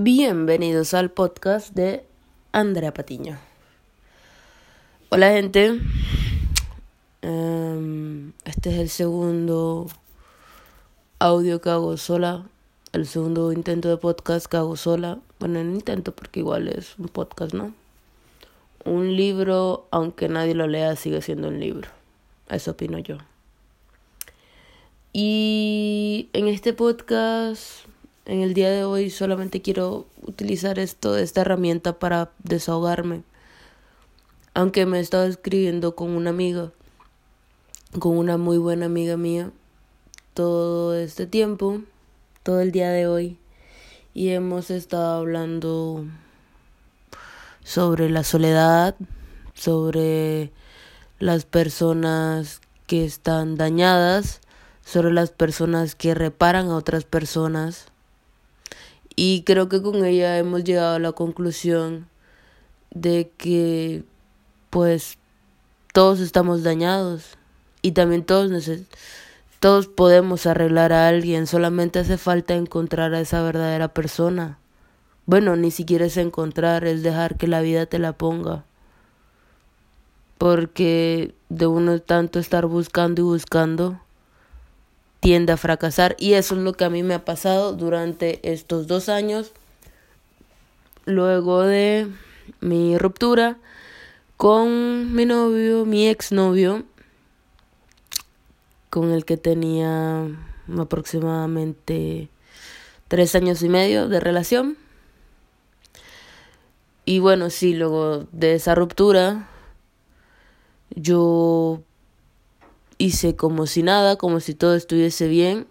Bienvenidos al podcast de Andrea Patiño. Hola gente, Em, este es el segundo audio que hago sola, el segundo intento de podcast que hago sola. Bueno, no intento porque igual es un podcast, ¿no? Un libro, aunque nadie lo lea, sigue siendo un libro. Eso opino yo. Y en este podcast, en el día de hoy, solamente quiero utilizar esto, esta herramienta para desahogarme. Aunque me he estado escribiendo con una amiga con una muy buena amiga mía todo este tiempo, todo el día de hoy, y hemos estado hablando sobre la soledad, sobre las personas que están dañadas, sobre las personas que reparan a otras personas. Y creo que con ella hemos llegado a la conclusión de que pues todos estamos dañados y también todos todos podemos arreglar a alguien, solamente hace falta encontrar a esa verdadera persona. Bueno, ni siquiera es encontrar, es dejar que la vida te la ponga. Porque de uno tanto estar buscando y buscando, tiende a fracasar. Y eso es lo que a mí me ha pasado durante estos dos años. Luego de mi ruptura con mi novio, mi exnovio, con el que tenía aproximadamente tres años y medio de relación. Y bueno, sí, luego de esa ruptura, yo hice como si nada, como si todo estuviese bien.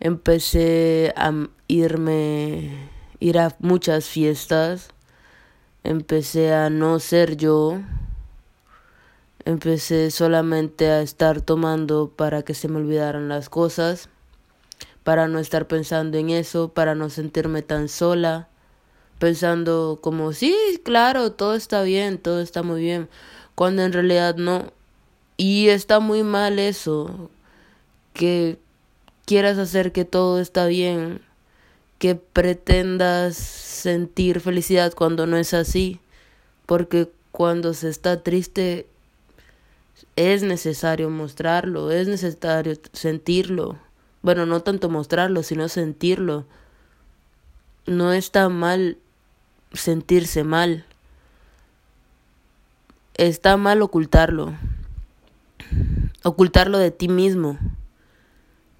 Empecé a irme, ir a muchas fiestas. Empecé a no ser yo Empecé solamente a estar tomando para que se me olvidaran las cosas, para no estar pensando en eso, para no sentirme tan sola, pensando como, sí, claro, todo está bien, todo está muy bien, cuando en realidad no. Y está muy mal eso, que quieras hacer que todo está bien, que pretendas sentir felicidad cuando no es así, porque cuando se está triste es necesario mostrarlo, es necesario sentirlo. Bueno, no tanto mostrarlo, sino sentirlo. No está mal sentirse mal. Está mal ocultarlo. Ocultarlo de ti mismo.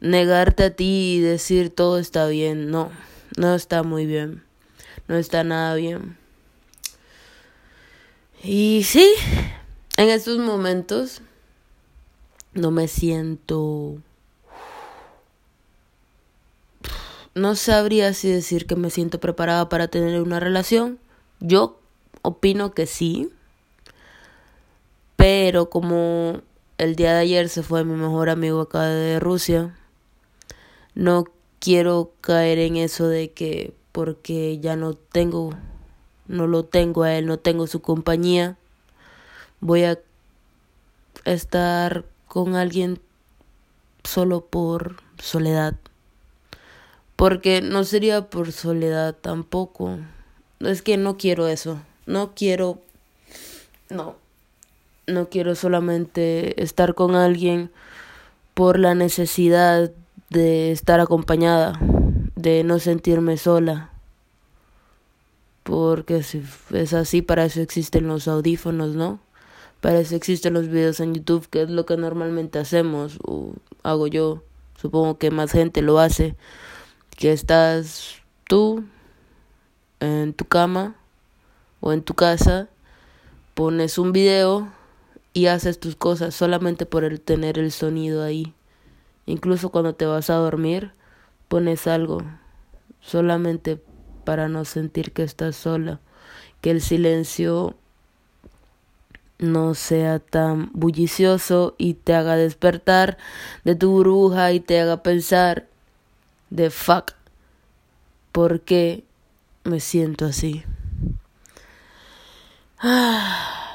Negarte a ti y decir todo está bien. No, no está muy bien. No está nada bien. Y sí, en estos momentos no me siento... No sabría si decir que me siento preparada para tener una relación. Yo opino que sí. Pero como el día de ayer se fue mi mejor amigo acá de Rusia, no quiero caer en eso de que porque ya no tengo, no lo tengo a él, no tengo su compañía, voy a estar con alguien solo por soledad. Porque no sería por soledad tampoco. Es que no quiero eso. No quiero... No. No quiero solamente estar con alguien por la necesidad de estar acompañada, de no sentirme sola. Porque si es así, para eso existen los audífonos, ¿no? Para eso existen los videos en YouTube, que es lo que normalmente hacemos, o hago yo. Supongo que más gente lo hace. Que estás tú en tu cama o en tu casa, pones un video y haces tus cosas solamente por el tener el sonido ahí. Incluso cuando te vas a dormir, pones algo solamente para no sentir que estás sola, que el silencio no sea tan bullicioso y te haga despertar de tu burbuja y te haga pensar de fuck, ¿por qué me siento así?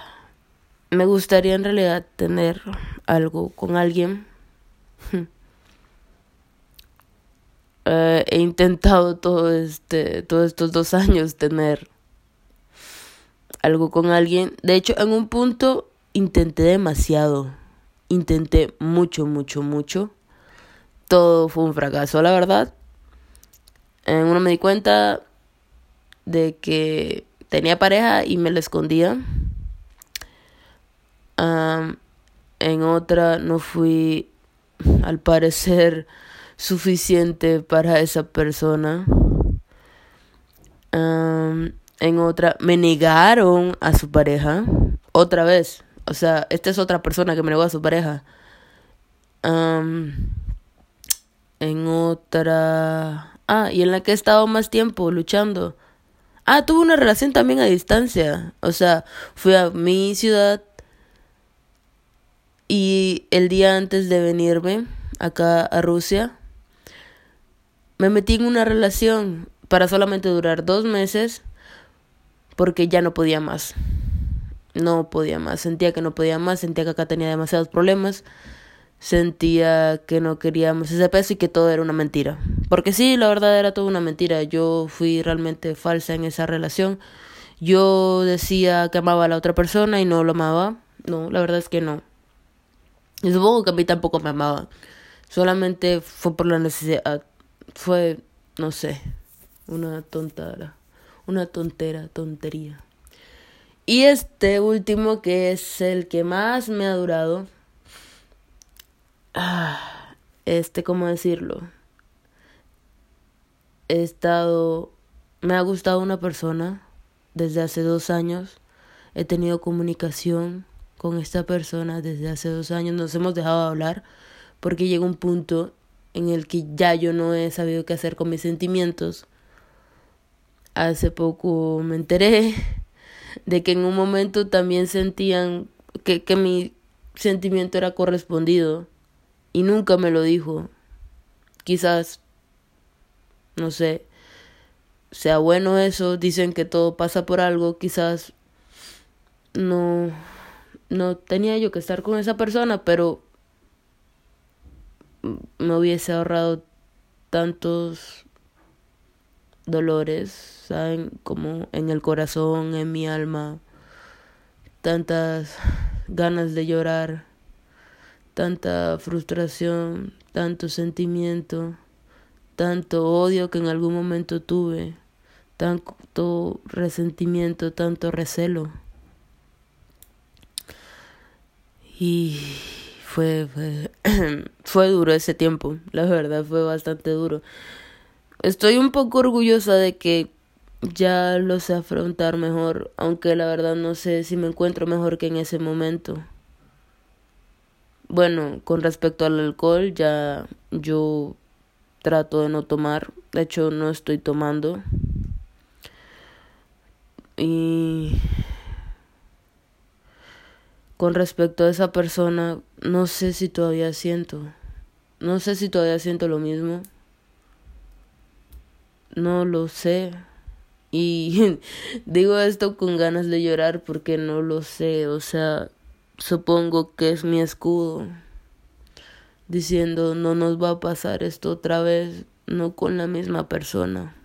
me gustaría en realidad tener algo con alguien. eh, he intentado todo este, todos estos dos años tener algo con alguien. De hecho, en un punto intenté demasiado. Intenté mucho, mucho, mucho. Todo fue un fracaso, la verdad. En uno me di cuenta de que tenía pareja y me la escondía. En otra no fui, al parecer, suficiente para esa persona. en otra me negaron a su pareja. Otra vez. O sea, esta es otra persona que me negó a su pareja. en otra... Ah, y en la que he estado más tiempo luchando. Ah, tuve una relación también a distancia. O sea, fui a mi ciudad y el día antes de venirme acá a Rusia, me metí en una relación para solamente durar dos meses porque ya no podía más. No podía más, sentía que no podía más, sentía que acá tenía demasiados problemas, sentía que no queríamos ese peso y que todo era una mentira. Porque sí, la verdad era todo una mentira. Yo fui realmente falsa en esa relación. Yo decía que amaba a la otra persona y no lo amaba. No, la verdad es que no. Y supongo que a mí tampoco me amaba. Solamente fue por la necesidad. Fue, no sé, una tontera. Una tontera, tontería. Y este último, que es el que más me ha durado. Ah, este, ¿cómo decirlo? He estado. Me ha gustado una persona desde hace dos años. He tenido comunicación con esta persona desde hace dos años. Nos hemos dejado de hablar porque llega un punto en el que ya yo no he sabido qué hacer con mis sentimientos. Hace poco me enteré de que en un momento también sentían que, que mi sentimiento era correspondido y nunca me lo dijo. Quizás, no sé, sea bueno eso, dicen que todo pasa por algo, quizás no, no tenía yo que estar con esa persona, pero me hubiese ahorrado tantos dolores, ¿saben? Como en el corazón, en mi alma, tantas ganas de llorar, tanta frustración, tanto sentimiento, tanto odio que en algún momento tuve, tanto resentimiento, tanto recelo. Y fue, fue, fue duro ese tiempo, la verdad fue bastante duro. Estoy un poco orgullosa de que ya lo sé afrontar mejor, aunque la verdad no sé si me encuentro mejor que en ese momento. Bueno, con respecto al alcohol, ya yo trato de no tomar, de hecho no estoy tomando. Y con respecto a esa persona, no sé si todavía siento. No sé si todavía siento lo mismo. No lo sé. Y digo esto con ganas de llorar porque no lo sé. O sea, supongo que es mi escudo. Diciendo, no nos va a pasar esto otra vez. No con la misma persona.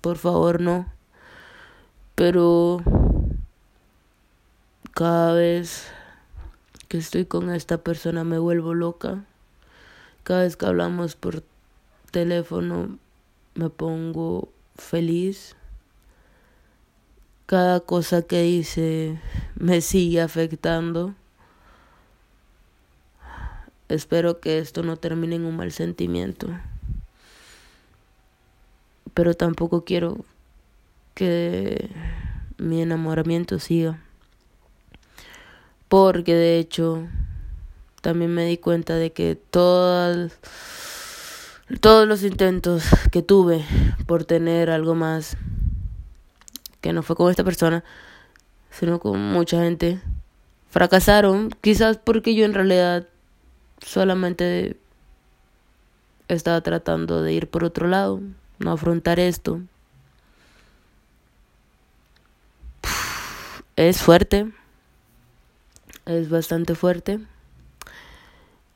Por favor, no. Pero cada vez que estoy con esta persona me vuelvo loca. Cada vez que hablamos por teléfono me pongo feliz. Cada cosa que dice me sigue afectando. Espero que esto no termine en un mal sentimiento. Pero tampoco quiero que mi enamoramiento siga porque de hecho también me di cuenta de que todos los intentos que tuve por tener algo más, que no fue con esta persona, sino con mucha gente, fracasaron, quizás porque yo en realidad solamente estaba tratando de ir por otro lado, no afrontar esto. Es fuerte es bastante fuerte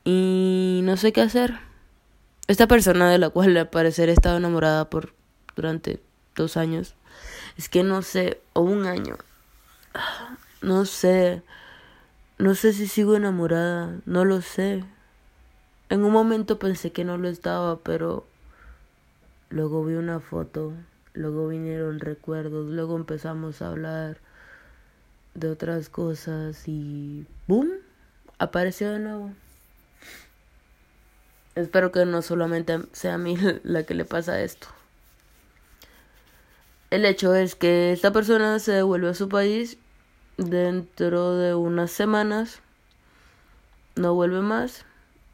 y no sé qué hacer. esta persona de la cual al parecer he estado enamorada por durante dos años, es que no sé, o un año, no sé, no sé si sigo enamorada, no lo sé. En un momento pensé que no lo estaba, pero luego vi una foto, luego vinieron recuerdos, luego empezamos a hablar de otras cosas y ¡boom! Apareció de nuevo. Espero que no solamente sea a mí la que le pasa esto. El hecho es que esta persona se devuelve a su país dentro de unas semanas. No vuelve más.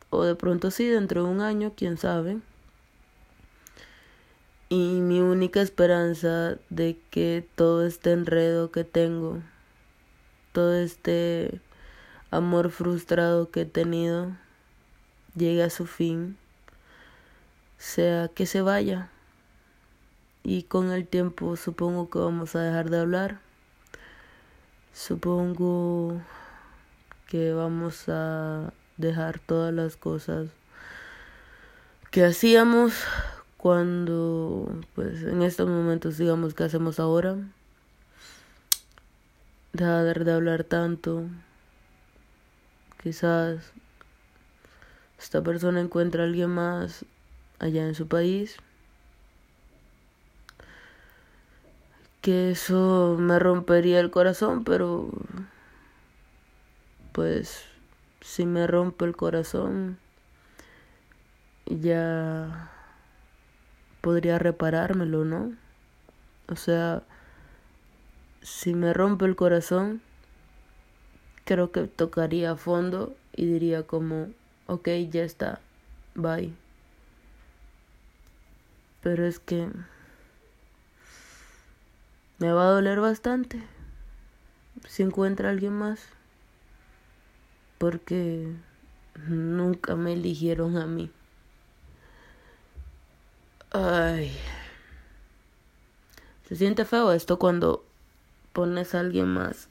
O de pronto sí, dentro de un año, quién sabe. Y mi única esperanza de que todo este enredo que tengo, todo este amor frustrado que he tenido, llegue a su fin, sea que se vaya. Y con el tiempo supongo que vamos a dejar de hablar. Supongo que vamos a dejar todas las cosas que hacíamos cuando pues en estos momentos digamos que hacemos ahora de hablar tanto quizás esta persona encuentra a alguien más allá en su país que eso me rompería el corazón pero pues si me rompe el corazón ya podría reparármelo, ¿no? O sea, si me rompe el corazón, creo que tocaría a fondo y diría como, ok, ya está, bye. Pero es que me va a doler bastante si encuentra a alguien más. Porque nunca me eligieron a mí. Ay. Se siente feo esto cuando pones a alguien más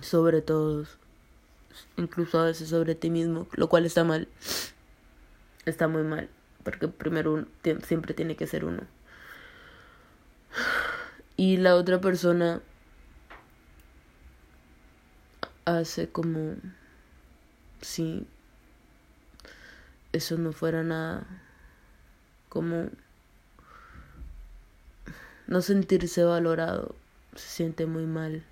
sobre todos, incluso a veces sobre ti mismo, lo cual está mal. Está muy mal, porque primero uno, siempre tiene que ser uno. Y la otra persona hace como si eso no fuera nada como no sentirse valorado, se siente muy mal.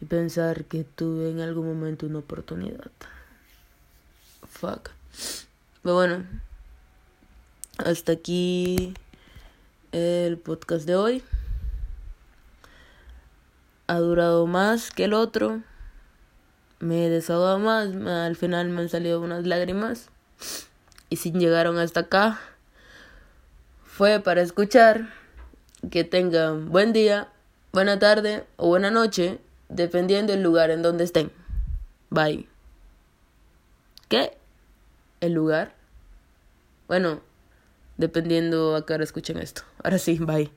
Y pensar que tuve en algún momento una oportunidad. Fuck. Pero bueno, hasta aquí el podcast de hoy. Ha durado más que el otro. Me he desahogado más. Al final me han salido unas lágrimas. Y si llegaron hasta acá, fue para escuchar. Que tengan buen día, buena tarde o buena noche, dependiendo del lugar en donde estén. Bye. ¿Qué? ¿El lugar? Bueno, dependiendo a qué hora escuchen esto. Ahora sí, bye.